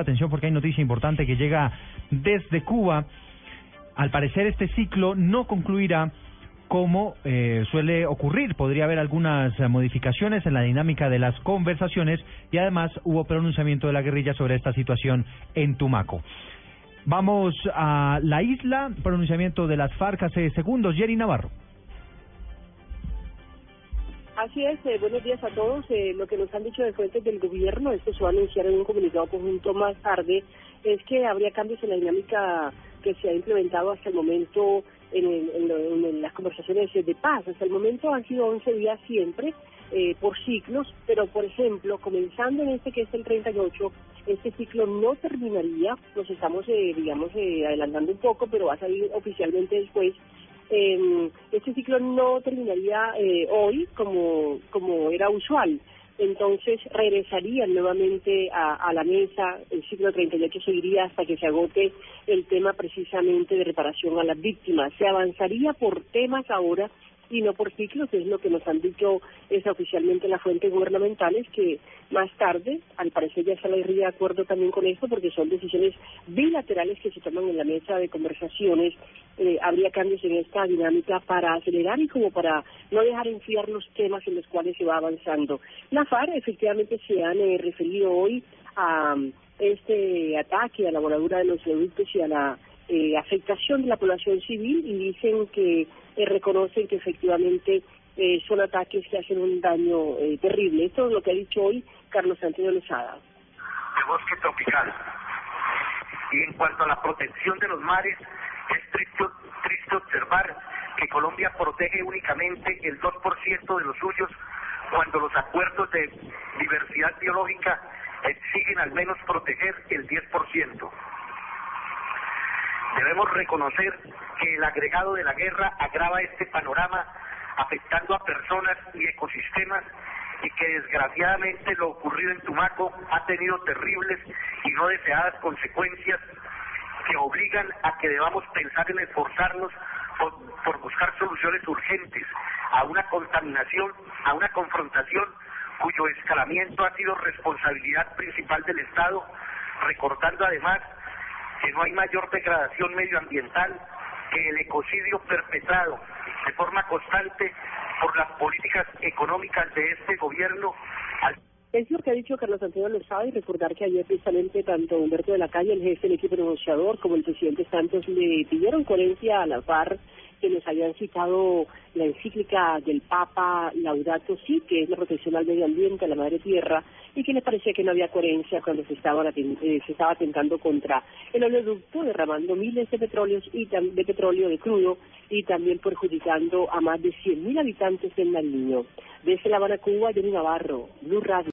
Atención porque hay noticia importante que llega desde Cuba. Al parecer este ciclo no concluirá como eh, suele ocurrir. Podría haber algunas eh, modificaciones en la dinámica de las conversaciones y además hubo pronunciamiento de la guerrilla sobre esta situación en Tumaco. Vamos a la isla, pronunciamiento de las FARC hace segundos. Jerry Navarro. Así es, eh, buenos días a todos. Eh, lo que nos han dicho de fuentes del gobierno, esto se va a anunciar en un comunicado conjunto más tarde, es que habría cambios en la dinámica que se ha implementado hasta el momento en, en, las conversaciones de paz. Hasta el momento han sido 11 días siempre, eh, por ciclos, pero por ejemplo, comenzando en este que es el 38, este ciclo no terminaría, nos estamos, eh, digamos, eh, adelantando un poco, pero va a salir oficialmente después eh, este ciclo no terminaría eh, hoy como, como era usual. Entonces regresarían nuevamente a, a la mesa, el ciclo 38 seguiría hasta que se agote el tema precisamente de reparación a las víctimas. Se avanzaría por temas ahora y no por ciclos, es lo que nos han dicho es oficialmente las fuentes gubernamentales, que más tarde, al parecer ya se de acuerdo también con esto, porque son decisiones bilaterales que se toman en la mesa de conversaciones, eh, habría cambios en esta dinámica para acelerar y como para no dejar enfriar los temas en los cuales se va avanzando. La FARC efectivamente se han eh, referido hoy a este ataque a la voladura de los productos y a la eh, afectación de la población civil y dicen que eh, reconocen que efectivamente eh, son ataques que hacen un daño eh, terrible. Esto es lo que ha dicho hoy Carlos Santiago Lozada. De bosque tropical. Y en cuanto a la protección de los mares, es triste, triste observar que Colombia protege únicamente el 2% de los suyos cuando los acuerdos de diversidad biológica exigen al menos proteger el 10%. Debemos reconocer que el agregado de la guerra agrava este panorama afectando a personas y ecosistemas y que desgraciadamente lo ocurrido en Tumaco ha tenido terribles y no deseadas consecuencias que obligan a que debamos pensar en esforzarnos por, buscar soluciones urgentes a una contaminación, a una confrontación cuyo escalamiento ha sido responsabilidad principal del Estado, recortando además que no hay mayor degradación medioambiental que el ecocidio perpetrado de forma constante por las políticas económicas de este gobierno. Es lo que ha dicho Carlos Santiago Lozada y recordar que ayer precisamente tanto Humberto de la Calle, el jefe del equipo negociador, como el presidente Santos le pidieron coherencia a la FARC que nos habían citado la encíclica del Papa Laudato Si, que es la protección al medio ambiente, a la madre tierra, y que les parecía que no había coherencia cuando se estaba, eh, se estaba atentando contra el oleoducto, derramando miles de petróleos y de petróleo de crudo y también perjudicando a más de 100.000 habitantes del Nariño. Desde La Habana, Cuba, Jenny Navarro, Blue Radio.